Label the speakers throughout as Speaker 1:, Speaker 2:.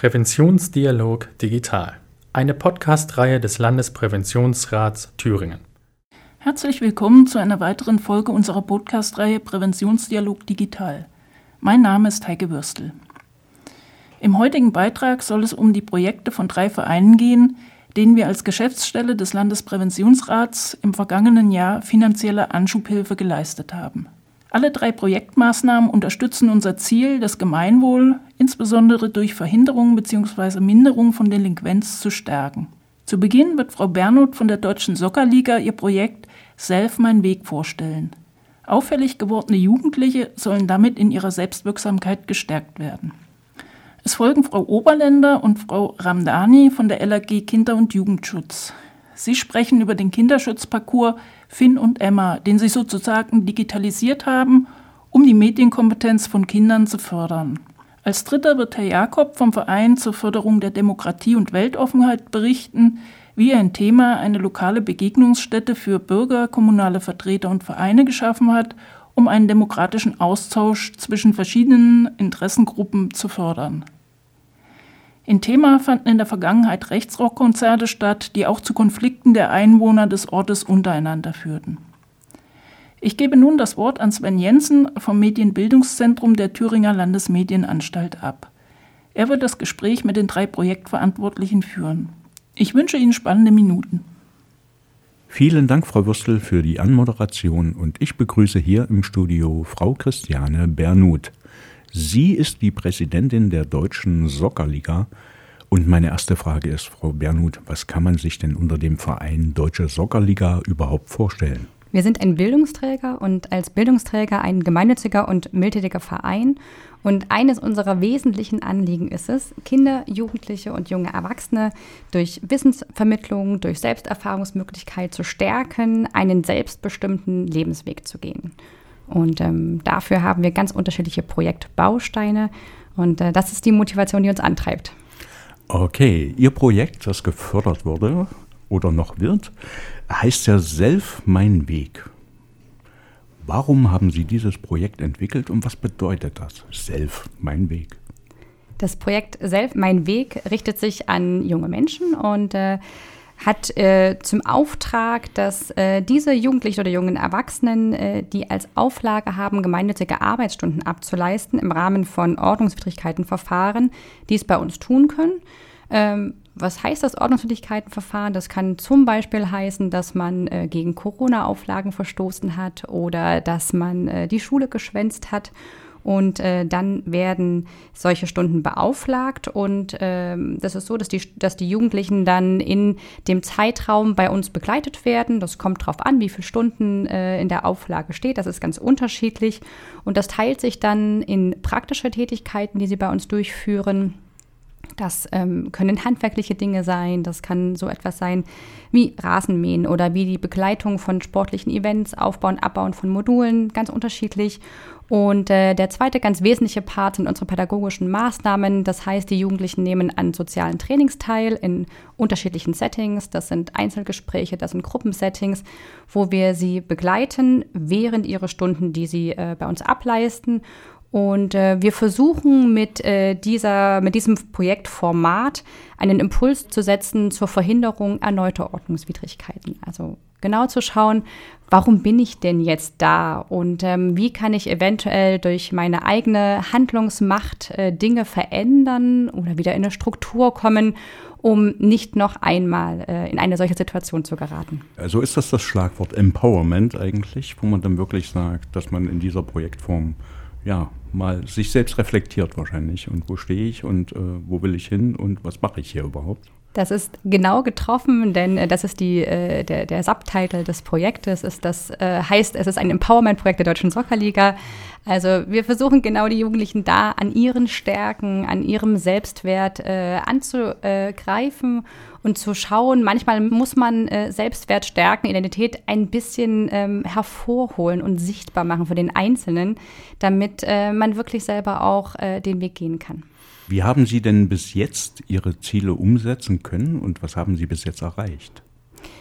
Speaker 1: Präventionsdialog Digital, eine Podcast-Reihe des Landespräventionsrats Thüringen.
Speaker 2: Herzlich willkommen zu einer weiteren Folge unserer Podcast-Reihe Präventionsdialog Digital. Mein Name ist Heike Würstel. Im heutigen Beitrag soll es um die Projekte von drei Vereinen gehen, denen wir als Geschäftsstelle des Landespräventionsrats im vergangenen Jahr finanzielle Anschubhilfe geleistet haben. Alle drei Projektmaßnahmen unterstützen unser Ziel, das Gemeinwohl insbesondere durch Verhinderung bzw. Minderung von Delinquenz zu stärken. Zu Beginn wird Frau Bernot von der Deutschen Soccerliga ihr Projekt Self mein Weg vorstellen. Auffällig gewordene Jugendliche sollen damit in ihrer Selbstwirksamkeit gestärkt werden. Es folgen Frau Oberländer und Frau Ramdani von der LAG Kinder- und Jugendschutz. Sie sprechen über den Kinderschutzparcours Finn und Emma, den sie sozusagen digitalisiert haben, um die Medienkompetenz von Kindern zu fördern. Als dritter wird Herr Jakob vom Verein zur Förderung der Demokratie und Weltoffenheit berichten, wie er ein Thema eine lokale Begegnungsstätte für Bürger, kommunale Vertreter und Vereine geschaffen hat, um einen demokratischen Austausch zwischen verschiedenen Interessengruppen zu fördern. In Thema fanden in der Vergangenheit Rechtsrockkonzerte statt, die auch zu Konflikten der Einwohner des Ortes untereinander führten. Ich gebe nun das Wort an Sven Jensen vom Medienbildungszentrum der Thüringer Landesmedienanstalt ab. Er wird das Gespräch mit den drei Projektverantwortlichen führen. Ich wünsche Ihnen spannende Minuten.
Speaker 3: Vielen Dank, Frau Würstel, für die Anmoderation und ich begrüße hier im Studio Frau Christiane Bernut. Sie ist die Präsidentin der Deutschen Soccerliga. Und meine erste Frage ist, Frau Bernhut, was kann man sich denn unter dem Verein Deutsche Soccerliga überhaupt vorstellen?
Speaker 4: Wir sind ein Bildungsträger und als Bildungsträger ein gemeinnütziger und mildtätiger Verein. Und eines unserer wesentlichen Anliegen ist es, Kinder, Jugendliche und junge Erwachsene durch Wissensvermittlung, durch Selbsterfahrungsmöglichkeit zu stärken, einen selbstbestimmten Lebensweg zu gehen. Und ähm, dafür haben wir ganz unterschiedliche Projektbausteine. Und äh, das ist die Motivation, die uns antreibt.
Speaker 3: Okay, Ihr Projekt, das gefördert wurde oder noch wird, heißt ja Self mein Weg. Warum haben Sie dieses Projekt entwickelt und was bedeutet das? Self mein Weg.
Speaker 4: Das Projekt Self mein Weg richtet sich an junge Menschen und äh, hat äh, zum Auftrag, dass äh, diese Jugendlichen oder jungen Erwachsenen, äh, die als Auflage haben, gemeinnützige Arbeitsstunden abzuleisten im Rahmen von Ordnungswidrigkeitenverfahren, dies bei uns tun können. Ähm, was heißt das Ordnungswidrigkeitenverfahren? Das kann zum Beispiel heißen, dass man äh, gegen Corona-Auflagen verstoßen hat oder dass man äh, die Schule geschwänzt hat und äh, dann werden solche Stunden beauflagt. Und ähm, das ist so, dass die, dass die Jugendlichen dann in dem Zeitraum bei uns begleitet werden. Das kommt darauf an, wie viele Stunden äh, in der Auflage steht. Das ist ganz unterschiedlich. Und das teilt sich dann in praktische Tätigkeiten, die sie bei uns durchführen. Das ähm, können handwerkliche Dinge sein, das kann so etwas sein wie Rasenmähen oder wie die Begleitung von sportlichen Events, Aufbauen, Abbauen von Modulen, ganz unterschiedlich. Und äh, der zweite ganz wesentliche Part sind unsere pädagogischen Maßnahmen. Das heißt, die Jugendlichen nehmen an sozialen Trainings teil in unterschiedlichen Settings. Das sind Einzelgespräche, das sind Gruppensettings, wo wir sie begleiten während ihrer Stunden, die sie äh, bei uns ableisten. Und äh, wir versuchen mit, äh, dieser, mit diesem Projektformat einen Impuls zu setzen zur Verhinderung erneuter Ordnungswidrigkeiten. Also genau zu schauen, warum bin ich denn jetzt da und ähm, wie kann ich eventuell durch meine eigene Handlungsmacht äh, Dinge verändern oder wieder in eine Struktur kommen, um nicht noch einmal äh, in eine solche Situation zu geraten.
Speaker 3: Also ist das das Schlagwort Empowerment eigentlich, wo man dann wirklich sagt, dass man in dieser Projektform ja mal sich selbst reflektiert wahrscheinlich und wo stehe ich und äh, wo will ich hin und was mache ich hier überhaupt?
Speaker 4: Das ist genau getroffen, denn äh, das ist die, äh, der, der Subtitle des Projektes. Ist das äh, heißt, es ist ein Empowerment-Projekt der Deutschen Soccerliga. Also wir versuchen genau die Jugendlichen da an ihren Stärken, an ihrem Selbstwert äh, anzugreifen und zu schauen. Manchmal muss man Selbstwert stärken, Identität ein bisschen ähm, hervorholen und sichtbar machen für den Einzelnen, damit man wirklich selber auch den Weg gehen kann.
Speaker 3: Wie haben Sie denn bis jetzt Ihre Ziele umsetzen können und was haben Sie bis jetzt erreicht?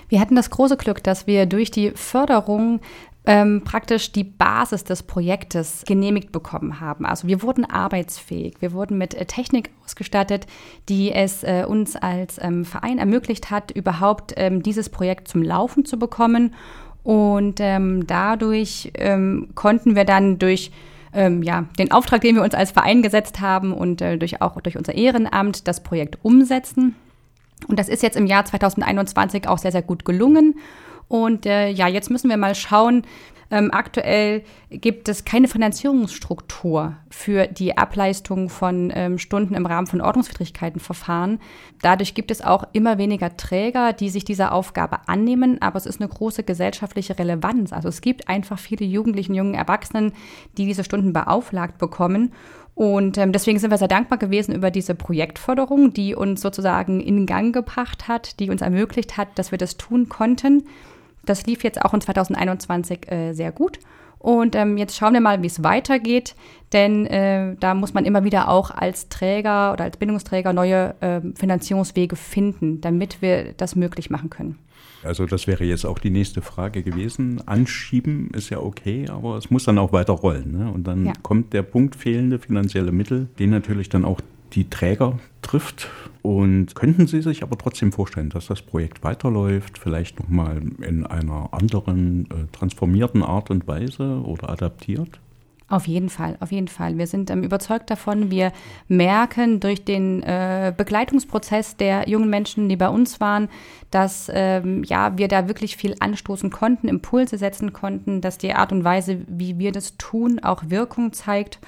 Speaker 4: Wir hatten das große Glück, dass wir durch die Förderung ähm, praktisch die Basis des Projektes genehmigt bekommen haben. Also wir wurden arbeitsfähig, wir wurden mit äh, Technik ausgestattet, die es äh, uns als ähm, Verein ermöglicht hat, überhaupt ähm, dieses Projekt zum Laufen zu bekommen. Und ähm, dadurch ähm, konnten wir dann durch ähm, ja, den Auftrag, den wir uns als Verein gesetzt haben und äh, durch auch durch unser Ehrenamt das Projekt umsetzen. Und das ist jetzt im Jahr 2021 auch sehr, sehr gut gelungen. Und äh, ja, jetzt müssen wir mal schauen. Ähm, aktuell gibt es keine Finanzierungsstruktur für die Ableistung von ähm, Stunden im Rahmen von Ordnungswidrigkeitenverfahren. Dadurch gibt es auch immer weniger Träger, die sich dieser Aufgabe annehmen, aber es ist eine große gesellschaftliche Relevanz. Also es gibt einfach viele Jugendlichen, jungen Erwachsenen, die diese Stunden beauflagt bekommen. Und ähm, deswegen sind wir sehr dankbar gewesen über diese Projektförderung, die uns sozusagen in Gang gebracht hat, die uns ermöglicht hat, dass wir das tun konnten. Das lief jetzt auch in 2021 äh, sehr gut. Und ähm, jetzt schauen wir mal, wie es weitergeht, denn äh, da muss man immer wieder auch als Träger oder als Bindungsträger neue äh, Finanzierungswege finden, damit wir das möglich machen können.
Speaker 3: Also das wäre jetzt auch die nächste Frage gewesen. Anschieben ist ja okay, aber es muss dann auch weiter rollen. Ne? Und dann ja. kommt der Punkt fehlende finanzielle Mittel, den natürlich dann auch die Träger trifft. Und könnten Sie sich aber trotzdem vorstellen, dass das Projekt weiterläuft, vielleicht nochmal in einer anderen, äh, transformierten Art und Weise oder adaptiert?
Speaker 4: Auf jeden Fall, auf jeden Fall. Wir sind ähm, überzeugt davon. Wir merken durch den äh, Begleitungsprozess der jungen Menschen, die bei uns waren, dass ähm, ja, wir da wirklich viel anstoßen konnten, Impulse setzen konnten, dass die Art und Weise, wie wir das tun, auch Wirkung zeigt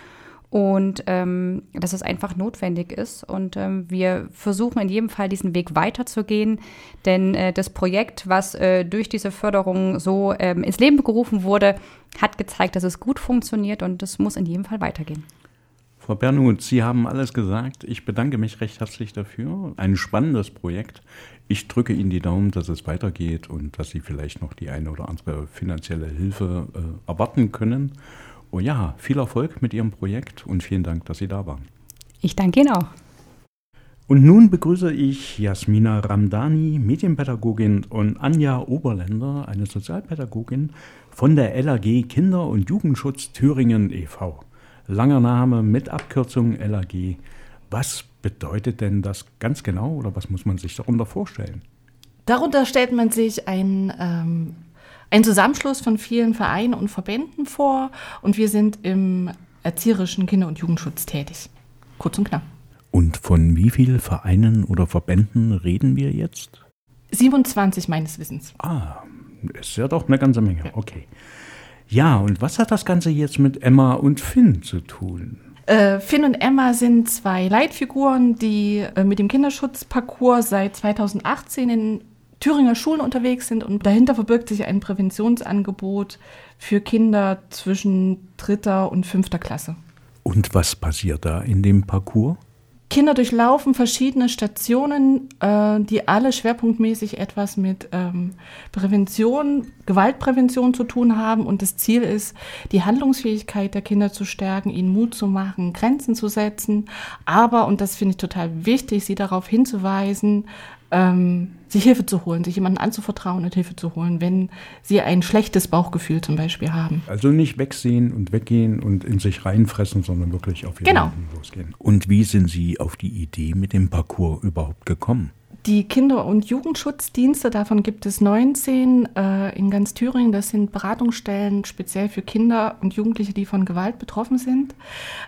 Speaker 4: und ähm, dass es einfach notwendig ist. Und ähm, wir versuchen in jedem Fall diesen Weg weiterzugehen, denn äh, das Projekt, was äh, durch diese Förderung so ähm, ins Leben gerufen wurde, hat gezeigt, dass es gut funktioniert und es muss in jedem Fall weitergehen.
Speaker 3: Frau Bernhut, Sie haben alles gesagt. Ich bedanke mich recht herzlich dafür. Ein spannendes Projekt. Ich drücke Ihnen die Daumen, dass es weitergeht und dass Sie vielleicht noch die eine oder andere finanzielle Hilfe äh, erwarten können. Oh ja, viel Erfolg mit Ihrem Projekt und vielen Dank, dass Sie da waren.
Speaker 4: Ich danke Ihnen auch.
Speaker 3: Und nun begrüße ich Jasmina Ramdani, Medienpädagogin, und Anja Oberländer, eine Sozialpädagogin von der LAG Kinder- und Jugendschutz Thüringen e.V. Langer Name mit Abkürzung LAG. Was bedeutet denn das ganz genau oder was muss man sich darunter vorstellen?
Speaker 5: Darunter stellt man sich ein ähm, ein Zusammenschluss von vielen Vereinen und Verbänden vor und wir sind im erzieherischen Kinder- und Jugendschutz tätig. Kurz und knapp.
Speaker 3: Und von wie vielen Vereinen oder Verbänden reden wir jetzt?
Speaker 5: 27 meines Wissens.
Speaker 3: Ah, ist ja doch eine ganze Menge. Okay. Ja, und was hat das Ganze jetzt mit Emma und Finn zu tun?
Speaker 5: Äh, Finn und Emma sind zwei Leitfiguren, die äh, mit dem Kinderschutzparcours seit 2018 in Thüringer Schulen unterwegs sind und dahinter verbirgt sich ein Präventionsangebot für Kinder zwischen dritter und fünfter Klasse.
Speaker 3: Und was passiert da in dem Parcours?
Speaker 5: Kinder durchlaufen verschiedene Stationen, äh, die alle schwerpunktmäßig etwas mit ähm, Prävention, Gewaltprävention zu tun haben. Und das Ziel ist, die Handlungsfähigkeit der Kinder zu stärken, ihnen Mut zu machen, Grenzen zu setzen. Aber, und das finde ich total wichtig, sie darauf hinzuweisen, ähm, sich Hilfe zu holen, sich jemandem anzuvertrauen und Hilfe zu holen, wenn sie ein schlechtes Bauchgefühl zum Beispiel haben.
Speaker 3: Also nicht wegsehen und weggehen und in sich reinfressen, sondern wirklich auf
Speaker 5: jemanden
Speaker 3: genau. losgehen. Und wie sind Sie auf die Idee mit dem Parcours überhaupt gekommen?
Speaker 5: Die Kinder- und Jugendschutzdienste, davon gibt es 19 äh, in ganz Thüringen. Das sind Beratungsstellen speziell für Kinder und Jugendliche, die von Gewalt betroffen sind,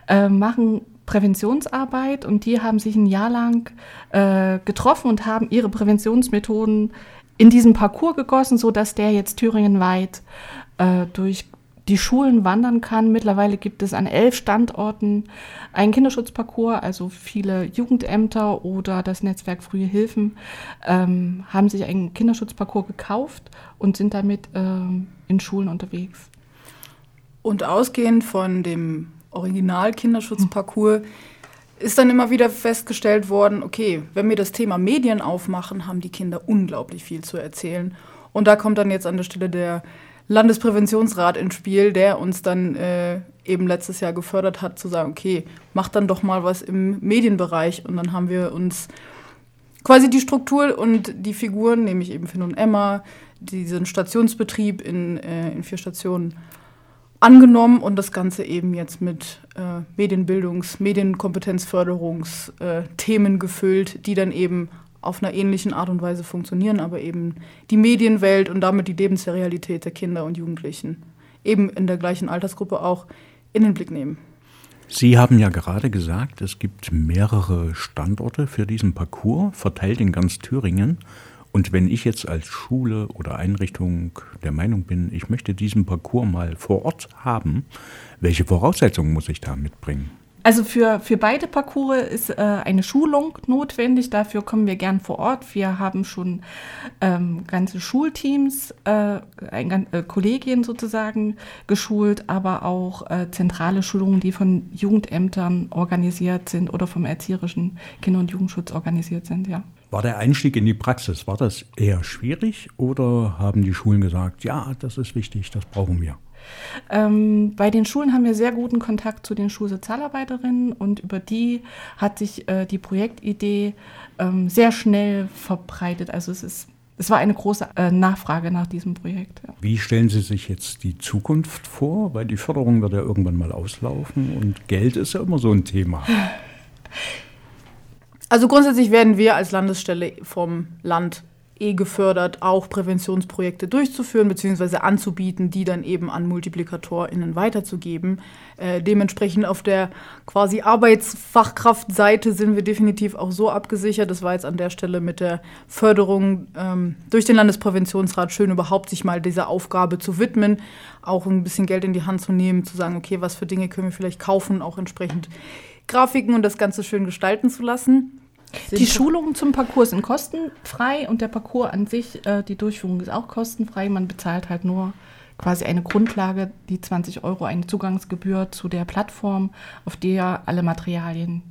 Speaker 5: äh, machen Präventionsarbeit und die haben sich ein Jahr lang äh, getroffen und haben ihre Präventionsmethoden in diesen Parcours gegossen, sodass der jetzt thüringenweit äh, durch die Schulen wandern kann. Mittlerweile gibt es an elf Standorten einen Kinderschutzparcours, also viele Jugendämter oder das Netzwerk Frühe Hilfen ähm, haben sich einen Kinderschutzparcours gekauft und sind damit ähm, in Schulen unterwegs.
Speaker 2: Und ausgehend von dem Original-Kinderschutzparcours ist dann immer wieder festgestellt worden, okay, wenn wir das Thema Medien aufmachen, haben die Kinder unglaublich viel zu erzählen. Und da kommt dann jetzt an der Stelle der Landespräventionsrat ins Spiel, der uns dann äh, eben letztes Jahr gefördert hat, zu sagen, okay, mach dann doch mal was im Medienbereich. Und dann haben wir uns quasi die Struktur und die Figuren, nämlich eben Finn und Emma,
Speaker 6: diesen Stationsbetrieb in, äh, in vier Stationen angenommen und das Ganze eben jetzt mit äh, Medienbildungs-, Medienkompetenzförderungsthemen äh, gefüllt, die dann eben auf einer ähnlichen Art und Weise funktionieren, aber eben die Medienwelt und damit die Lebensrealität der Kinder und Jugendlichen eben in der gleichen Altersgruppe auch in den Blick nehmen.
Speaker 3: Sie haben ja gerade gesagt, es gibt mehrere Standorte für diesen Parcours, verteilt in ganz Thüringen. Und wenn ich jetzt als Schule oder Einrichtung der Meinung bin, ich möchte diesen Parcours mal vor Ort haben, welche Voraussetzungen muss ich da mitbringen?
Speaker 5: Also für, für beide Parcours ist äh, eine Schulung notwendig. Dafür kommen wir gern vor Ort. Wir haben schon ähm, ganze Schulteams, äh, ein, äh, Kollegien sozusagen geschult, aber auch äh, zentrale Schulungen, die von Jugendämtern organisiert sind oder vom erzieherischen Kinder- und Jugendschutz organisiert sind, ja.
Speaker 3: War der Einstieg in die Praxis, war das eher schwierig oder haben die Schulen gesagt, ja, das ist wichtig, das brauchen wir?
Speaker 5: Ähm, bei den Schulen haben wir sehr guten Kontakt zu den Schulsozialarbeiterinnen und über die hat sich äh, die Projektidee ähm, sehr schnell verbreitet. Also es ist es war eine große äh, Nachfrage nach diesem Projekt.
Speaker 3: Ja. Wie stellen Sie sich jetzt die Zukunft vor? Weil die Förderung wird ja irgendwann mal auslaufen und Geld ist ja immer so ein Thema.
Speaker 6: Also grundsätzlich werden wir als Landesstelle vom Land eh gefördert, auch Präventionsprojekte durchzuführen bzw. anzubieten, die dann eben an MultiplikatorInnen weiterzugeben. Äh, dementsprechend auf der quasi Arbeitsfachkraftseite sind wir definitiv auch so abgesichert. Das war jetzt an der Stelle mit der Förderung ähm, durch den Landespräventionsrat schön, überhaupt sich mal dieser Aufgabe zu widmen, auch ein bisschen Geld in die Hand zu nehmen, zu sagen, okay, was für Dinge können wir vielleicht kaufen, auch entsprechend Grafiken und das Ganze schön gestalten zu lassen.
Speaker 5: Die Schulungen zum Parcours sind kostenfrei und der Parcours an sich, äh, die Durchführung ist auch kostenfrei. Man bezahlt halt nur quasi eine Grundlage, die 20 Euro, eine Zugangsgebühr zu der Plattform, auf der alle Materialien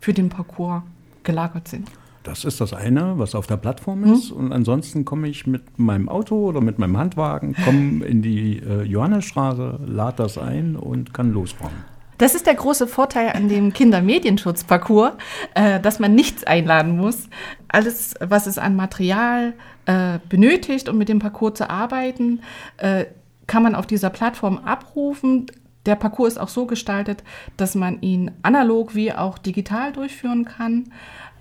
Speaker 5: für den Parcours gelagert sind.
Speaker 3: Das ist das eine, was auf der Plattform ist. Mhm. Und ansonsten komme ich mit meinem Auto oder mit meinem Handwagen, komme in die äh, Johannesstraße, lade das ein und kann losfahren.
Speaker 5: Das ist der große Vorteil an dem Kindermedienschutzparcours, äh, dass man nichts einladen muss. Alles, was es an Material äh, benötigt, um mit dem Parcours zu arbeiten, äh, kann man auf dieser Plattform abrufen. Der Parcours ist auch so gestaltet, dass man ihn analog wie auch digital durchführen kann.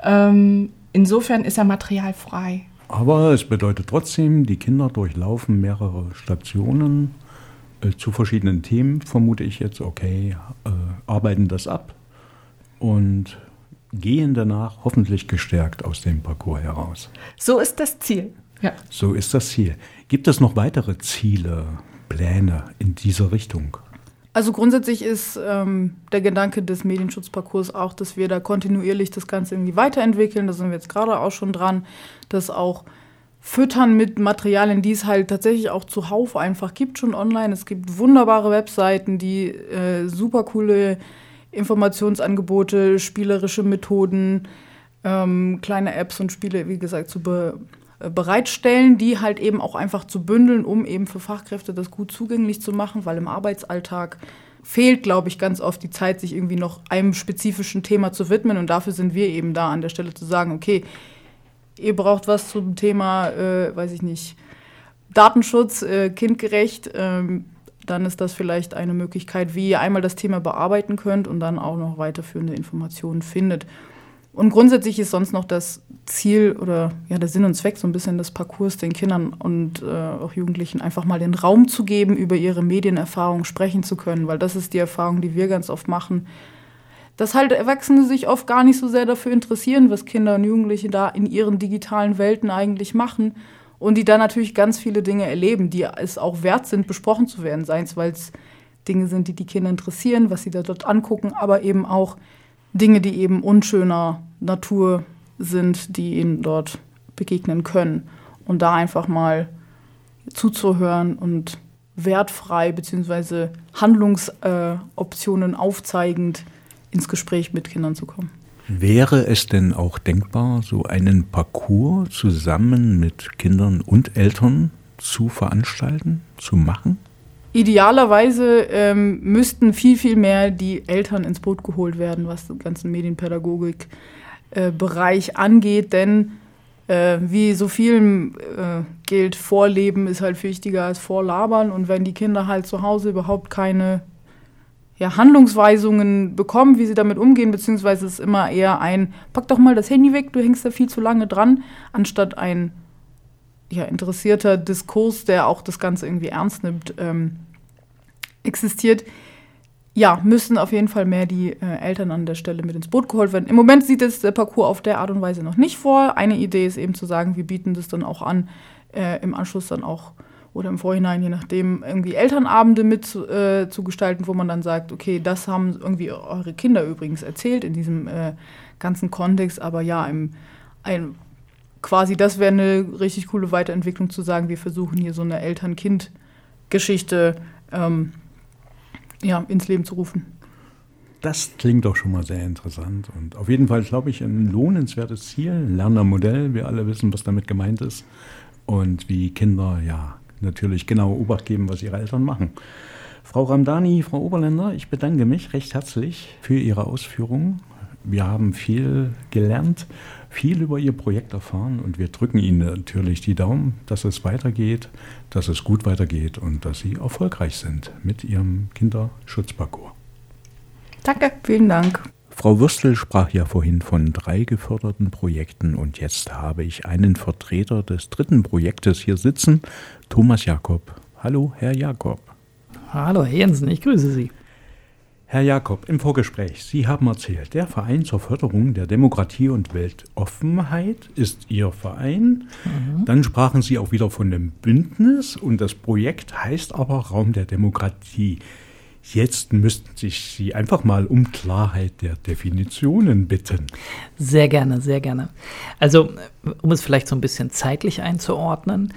Speaker 5: Ähm, insofern ist er materialfrei.
Speaker 3: Aber es bedeutet trotzdem, die Kinder durchlaufen mehrere Stationen zu verschiedenen Themen, vermute ich jetzt, okay, äh, arbeiten das ab und gehen danach hoffentlich gestärkt aus dem Parcours heraus.
Speaker 5: So ist das Ziel.
Speaker 3: Ja. So ist das Ziel. Gibt es noch weitere Ziele, Pläne in dieser Richtung?
Speaker 6: Also grundsätzlich ist ähm, der Gedanke des Medienschutzparcours auch, dass wir da kontinuierlich das Ganze irgendwie weiterentwickeln. Da sind wir jetzt gerade auch schon dran, dass auch füttern mit Materialien, die es halt tatsächlich auch zuhauf einfach gibt schon online. Es gibt wunderbare Webseiten, die äh, super coole Informationsangebote, spielerische Methoden, ähm, kleine Apps und Spiele, wie gesagt, zu be äh, bereitstellen, die halt eben auch einfach zu bündeln, um eben für Fachkräfte das gut zugänglich zu machen, weil im Arbeitsalltag fehlt, glaube ich, ganz oft die Zeit, sich irgendwie noch einem spezifischen Thema zu widmen. Und dafür sind wir eben da an der Stelle zu sagen, okay, ihr braucht was zum Thema, äh, weiß ich nicht, Datenschutz, äh, kindgerecht, ähm, dann ist das vielleicht eine Möglichkeit, wie ihr einmal das Thema bearbeiten könnt und dann auch noch weiterführende Informationen findet. Und grundsätzlich ist sonst noch das Ziel oder ja der Sinn und Zweck so ein bisschen des Parcours den Kindern und äh, auch Jugendlichen einfach mal den Raum zu geben, über ihre Medienerfahrung sprechen zu können, weil das ist die Erfahrung, die wir ganz oft machen dass halt Erwachsene sich oft gar nicht so sehr dafür interessieren, was Kinder und Jugendliche da in ihren digitalen Welten eigentlich machen und die da natürlich ganz viele Dinge erleben, die es auch wert sind, besprochen zu werden, seien es, weil es Dinge sind, die die Kinder interessieren, was sie da dort angucken, aber eben auch Dinge, die eben unschöner Natur sind, die ihnen dort begegnen können. Und da einfach mal zuzuhören und wertfrei bzw. Handlungsoptionen äh, aufzeigend ins Gespräch mit Kindern zu kommen.
Speaker 3: Wäre es denn auch denkbar, so einen Parcours zusammen mit Kindern und Eltern zu veranstalten, zu machen?
Speaker 6: Idealerweise ähm, müssten viel, viel mehr die Eltern ins Boot geholt werden, was den ganzen Medienpädagogik-Bereich äh, angeht, denn äh, wie so vielen äh, gilt, Vorleben ist halt wichtiger als Vorlabern. Und wenn die Kinder halt zu Hause überhaupt keine ja, Handlungsweisungen bekommen, wie sie damit umgehen, beziehungsweise es ist immer eher ein, pack doch mal das Handy weg, du hängst da viel zu lange dran, anstatt ein ja, interessierter Diskurs, der auch das Ganze irgendwie ernst nimmt, ähm, existiert. Ja, müssen auf jeden Fall mehr die äh, Eltern an der Stelle mit ins Boot geholt werden. Im Moment sieht es der Parcours auf der Art und Weise noch nicht vor. Eine Idee ist eben zu sagen, wir bieten das dann auch an, äh, im Anschluss dann auch oder im Vorhinein, je nachdem, irgendwie Elternabende mit äh, zu gestalten, wo man dann sagt, okay, das haben irgendwie eure Kinder übrigens erzählt in diesem äh, ganzen Kontext, aber ja, im, ein, quasi das wäre eine richtig coole Weiterentwicklung zu sagen, wir versuchen hier so eine Eltern-Kind-Geschichte ähm, ja, ins Leben zu rufen.
Speaker 3: Das klingt doch schon mal sehr interessant und auf jeden Fall, glaube ich, ein lohnenswertes Ziel, Lernermodell. Wir alle wissen, was damit gemeint ist und wie Kinder ja natürlich genau Obacht geben, was ihre Eltern machen. Frau Ramdani, Frau Oberländer, ich bedanke mich recht herzlich für Ihre Ausführungen. Wir haben viel gelernt, viel über Ihr Projekt erfahren und wir drücken Ihnen natürlich die Daumen, dass es weitergeht, dass es gut weitergeht und dass Sie erfolgreich sind mit Ihrem Kinderschutzparcours.
Speaker 6: Danke, vielen Dank.
Speaker 3: Frau Würstel sprach ja vorhin von drei geförderten Projekten und jetzt habe ich einen Vertreter des dritten Projektes hier sitzen, Thomas Jakob. Hallo, Herr Jakob.
Speaker 7: Hallo, Herr Jensen, ich grüße Sie.
Speaker 3: Herr Jakob, im Vorgespräch, Sie haben erzählt, der Verein zur Förderung der Demokratie und Weltoffenheit ist Ihr Verein. Mhm. Dann sprachen Sie auch wieder von dem Bündnis und das Projekt heißt aber Raum der Demokratie. Jetzt müssten sich Sie einfach mal um Klarheit der Definitionen bitten.
Speaker 7: Sehr gerne, sehr gerne. Also, um es vielleicht so ein bisschen zeitlich einzuordnen.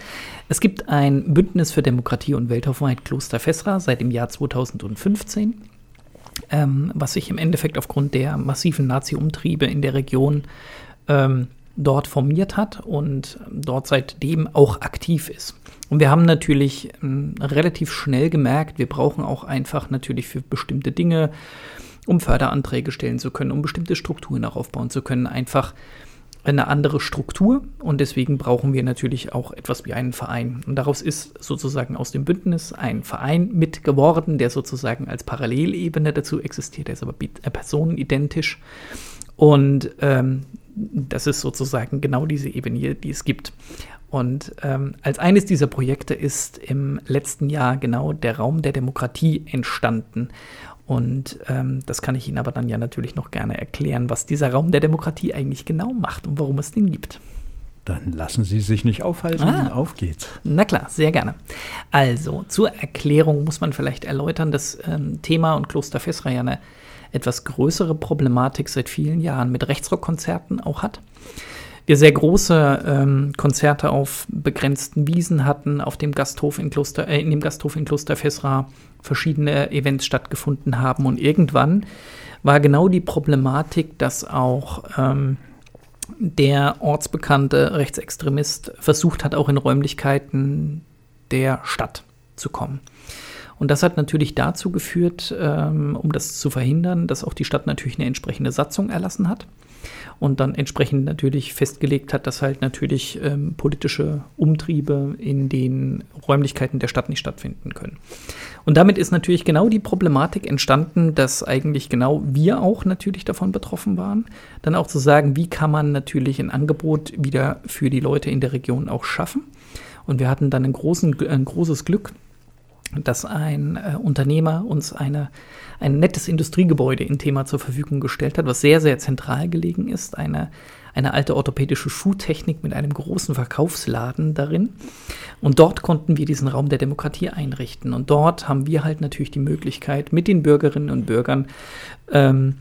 Speaker 7: Es gibt ein Bündnis für Demokratie und Weltoffenheit Kloster Fessra seit dem Jahr 2015, ähm, was sich im Endeffekt aufgrund der massiven Nazi-Umtriebe in der Region ähm, dort formiert hat und dort seitdem auch aktiv ist. Und wir haben natürlich ähm, relativ schnell gemerkt, wir brauchen auch einfach natürlich für bestimmte Dinge, um Förderanträge stellen zu können, um bestimmte Strukturen auch aufbauen zu können, einfach eine andere Struktur und deswegen brauchen wir natürlich auch etwas wie einen Verein. Und daraus ist sozusagen aus dem Bündnis ein Verein mit geworden, der sozusagen als Parallelebene dazu existiert, der ist aber äh, personenidentisch. Und ähm, das ist sozusagen genau diese Ebene, die es gibt. Und ähm, als eines dieser Projekte ist im letzten Jahr genau der Raum der Demokratie entstanden. Und ähm, das kann ich Ihnen aber dann ja natürlich noch gerne erklären, was dieser Raum der Demokratie eigentlich genau macht und warum es den gibt.
Speaker 3: Dann lassen Sie sich nicht aufhalten, ah, auf geht's.
Speaker 7: Na klar, sehr gerne. Also, zur Erklärung muss man vielleicht erläutern, dass ähm, Thema und Kloster Fesra ja eine etwas größere Problematik seit vielen Jahren mit Rechtsrockkonzerten auch hat wir sehr große ähm, Konzerte auf begrenzten Wiesen hatten, auf dem Gasthof in Kloster, äh, in dem Gasthof in Kloster Fessra verschiedene Events stattgefunden haben. Und irgendwann war genau die Problematik, dass auch ähm, der ortsbekannte Rechtsextremist versucht hat, auch in Räumlichkeiten der Stadt zu kommen. Und das hat natürlich dazu geführt, ähm, um das zu verhindern, dass auch die Stadt natürlich eine entsprechende Satzung erlassen hat und dann entsprechend natürlich festgelegt hat, dass halt natürlich ähm, politische Umtriebe in den Räumlichkeiten der Stadt nicht stattfinden können. Und damit ist natürlich genau die Problematik entstanden, dass eigentlich genau wir auch natürlich davon betroffen waren. Dann auch zu sagen, wie kann man natürlich ein Angebot wieder für die Leute in der Region auch schaffen. Und wir hatten dann ein, großen, ein großes Glück, dass ein äh, Unternehmer uns eine, ein nettes Industriegebäude in Thema zur Verfügung gestellt hat, was sehr, sehr zentral gelegen ist. Eine, eine alte orthopädische Schuhtechnik mit einem großen Verkaufsladen darin. Und dort konnten wir diesen Raum der Demokratie einrichten. Und dort haben wir halt natürlich die Möglichkeit, mit den Bürgerinnen und Bürgern ähm,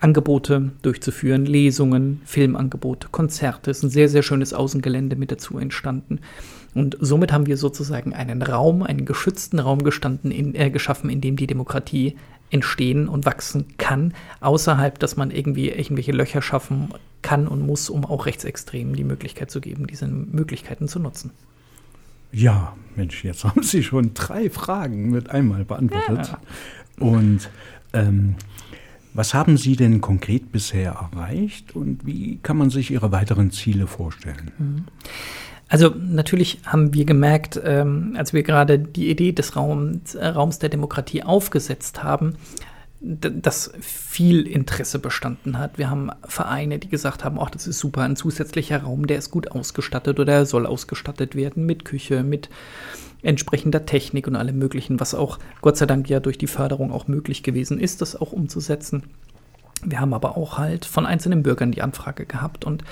Speaker 7: Angebote durchzuführen, Lesungen, Filmangebote, Konzerte. Es ist ein sehr, sehr schönes Außengelände mit dazu entstanden. Und somit haben wir sozusagen einen Raum, einen geschützten Raum gestanden, in, äh, geschaffen, in dem die Demokratie entstehen und wachsen kann, außerhalb, dass man irgendwie irgendwelche Löcher schaffen kann und muss, um auch Rechtsextremen die Möglichkeit zu geben, diese Möglichkeiten zu nutzen.
Speaker 3: Ja, Mensch, jetzt haben Sie schon drei Fragen mit einmal beantwortet. Ja. Und ähm, Was haben Sie denn konkret bisher erreicht und wie kann man sich Ihre weiteren Ziele vorstellen?
Speaker 7: Mhm. Also natürlich haben wir gemerkt, ähm, als wir gerade die Idee des Raums, äh, Raums der Demokratie aufgesetzt haben, dass viel Interesse bestanden hat. Wir haben Vereine, die gesagt haben, ach, das ist super, ein zusätzlicher Raum, der ist gut ausgestattet oder er soll ausgestattet werden mit Küche, mit entsprechender Technik und allem Möglichen, was auch Gott sei Dank ja durch die Förderung auch möglich gewesen ist, das auch umzusetzen. Wir haben aber auch halt von einzelnen Bürgern die Anfrage gehabt und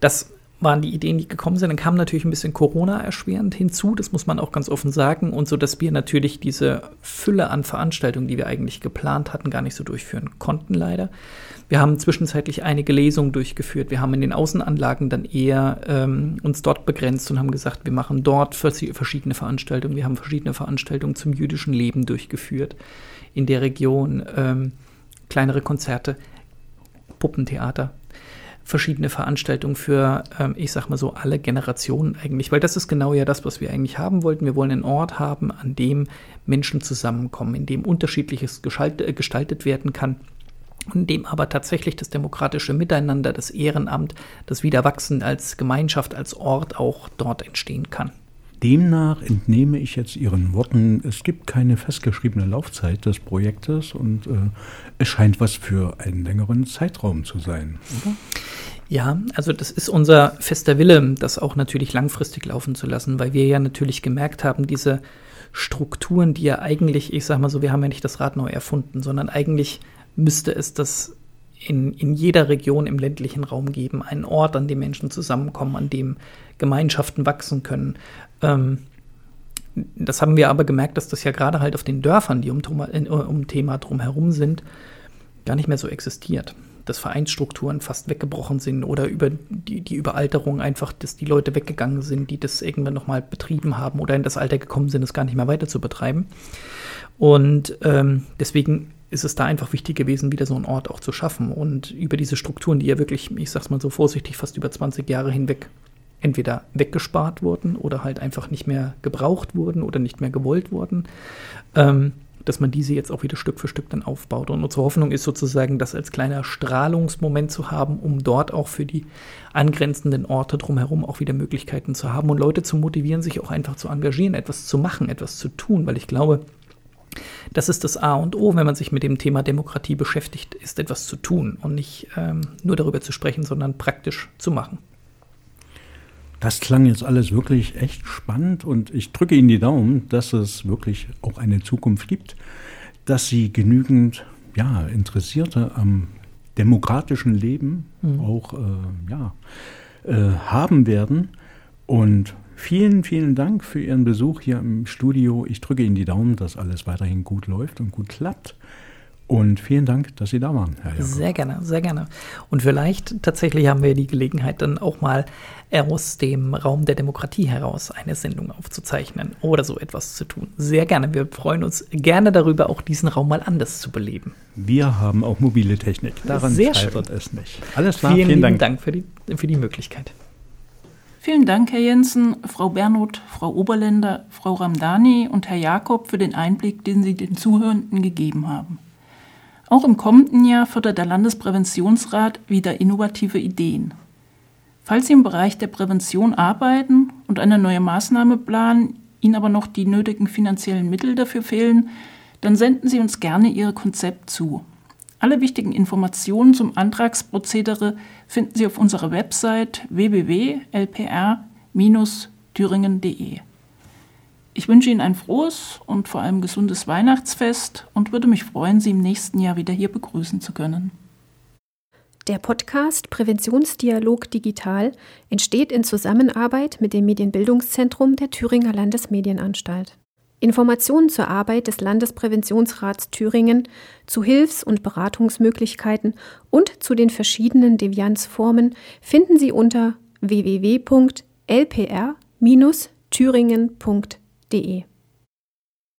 Speaker 7: das waren die Ideen, die gekommen sind. Dann kam natürlich ein bisschen Corona erschwerend hinzu, das muss man auch ganz offen sagen. Und so, dass wir natürlich diese Fülle an Veranstaltungen, die wir eigentlich geplant hatten, gar nicht so durchführen konnten, leider. Wir haben zwischenzeitlich einige Lesungen durchgeführt. Wir haben in den Außenanlagen dann eher ähm, uns dort begrenzt und haben gesagt, wir machen dort verschiedene Veranstaltungen. Wir haben verschiedene Veranstaltungen zum jüdischen Leben durchgeführt in der Region, ähm, kleinere Konzerte, Puppentheater verschiedene Veranstaltungen für, ähm, ich sag mal so, alle Generationen eigentlich, weil das ist genau ja das, was wir eigentlich haben wollten. Wir wollen einen Ort haben, an dem Menschen zusammenkommen, in dem unterschiedliches äh, gestaltet werden kann in dem aber tatsächlich das demokratische Miteinander, das Ehrenamt, das Wiederwachsen als Gemeinschaft, als Ort auch dort entstehen kann.
Speaker 3: Demnach entnehme ich jetzt Ihren Worten, es gibt keine festgeschriebene Laufzeit des Projektes und äh, es scheint was für einen längeren Zeitraum zu sein, oder?
Speaker 7: Ja, also das ist unser fester Wille, das auch natürlich langfristig laufen zu lassen, weil wir ja natürlich gemerkt haben, diese Strukturen, die ja eigentlich, ich sag mal so, wir haben ja nicht das Rad neu erfunden, sondern eigentlich müsste es das in, in jeder Region im ländlichen Raum geben, einen Ort, an dem Menschen zusammenkommen, an dem Gemeinschaften wachsen können. Ähm, das haben wir aber gemerkt, dass das ja gerade halt auf den Dörfern, die um, um Thema drumherum sind, gar nicht mehr so existiert. Dass Vereinsstrukturen fast weggebrochen sind oder über die, die Überalterung einfach, dass die Leute weggegangen sind, die das irgendwann nochmal betrieben haben oder in das Alter gekommen sind, es gar nicht mehr weiter zu betreiben. Und ähm, deswegen ist es da einfach wichtig gewesen, wieder so einen Ort auch zu schaffen und über diese Strukturen, die ja wirklich, ich sag's mal so vorsichtig, fast über 20 Jahre hinweg entweder weggespart wurden oder halt einfach nicht mehr gebraucht wurden oder nicht mehr gewollt wurden, ähm, dass man diese jetzt auch wieder Stück für Stück dann aufbaut. Und unsere Hoffnung ist sozusagen, das als kleiner Strahlungsmoment zu haben, um dort auch für die angrenzenden Orte drumherum auch wieder Möglichkeiten zu haben und Leute zu motivieren, sich auch einfach zu engagieren, etwas zu machen, etwas zu tun, weil ich glaube, das ist das A und O, wenn man sich mit dem Thema Demokratie beschäftigt, ist etwas zu tun und nicht ähm, nur darüber zu sprechen, sondern praktisch zu machen.
Speaker 3: Das klang jetzt alles wirklich echt spannend und ich drücke Ihnen die Daumen, dass es wirklich auch eine Zukunft gibt, dass Sie genügend ja, Interessierte am demokratischen Leben mhm. auch äh, ja, äh, haben werden. Und vielen, vielen Dank für Ihren Besuch hier im Studio. Ich drücke Ihnen die Daumen, dass alles weiterhin gut läuft und gut klappt. Und vielen Dank, dass Sie da waren,
Speaker 7: Herr Jakob. Sehr gerne, sehr gerne. Und vielleicht tatsächlich haben wir die Gelegenheit, dann auch mal aus dem Raum der Demokratie heraus eine Sendung aufzuzeichnen oder so etwas zu tun. Sehr gerne. Wir freuen uns gerne darüber, auch diesen Raum mal anders zu beleben.
Speaker 3: Wir haben auch mobile Technik.
Speaker 7: Daran Sehr scheitert
Speaker 3: es nicht.
Speaker 7: Alles klar, vielen, vielen Dank. Dank für die, für die Möglichkeit.
Speaker 2: Vielen Dank, Herr Jensen, Frau Bernot, Frau Oberländer, Frau Ramdani und Herr Jakob für den Einblick, den Sie den Zuhörenden gegeben haben. Auch im kommenden Jahr fördert der Landespräventionsrat wieder innovative Ideen. Falls Sie im Bereich der Prävention arbeiten und eine neue Maßnahme planen, Ihnen aber noch die nötigen finanziellen Mittel dafür fehlen, dann senden Sie uns gerne Ihr Konzept zu. Alle wichtigen Informationen zum Antragsprozedere finden Sie auf unserer Website www.lpr-thüringen.de. Ich wünsche Ihnen ein frohes und vor allem gesundes Weihnachtsfest und würde mich freuen, Sie im nächsten Jahr wieder hier begrüßen zu können.
Speaker 8: Der Podcast Präventionsdialog Digital entsteht in Zusammenarbeit mit dem Medienbildungszentrum der Thüringer Landesmedienanstalt. Informationen zur Arbeit des Landespräventionsrats Thüringen, zu Hilfs- und Beratungsmöglichkeiten und zu den verschiedenen Devianzformen finden Sie unter www.lpr-thüringen.de.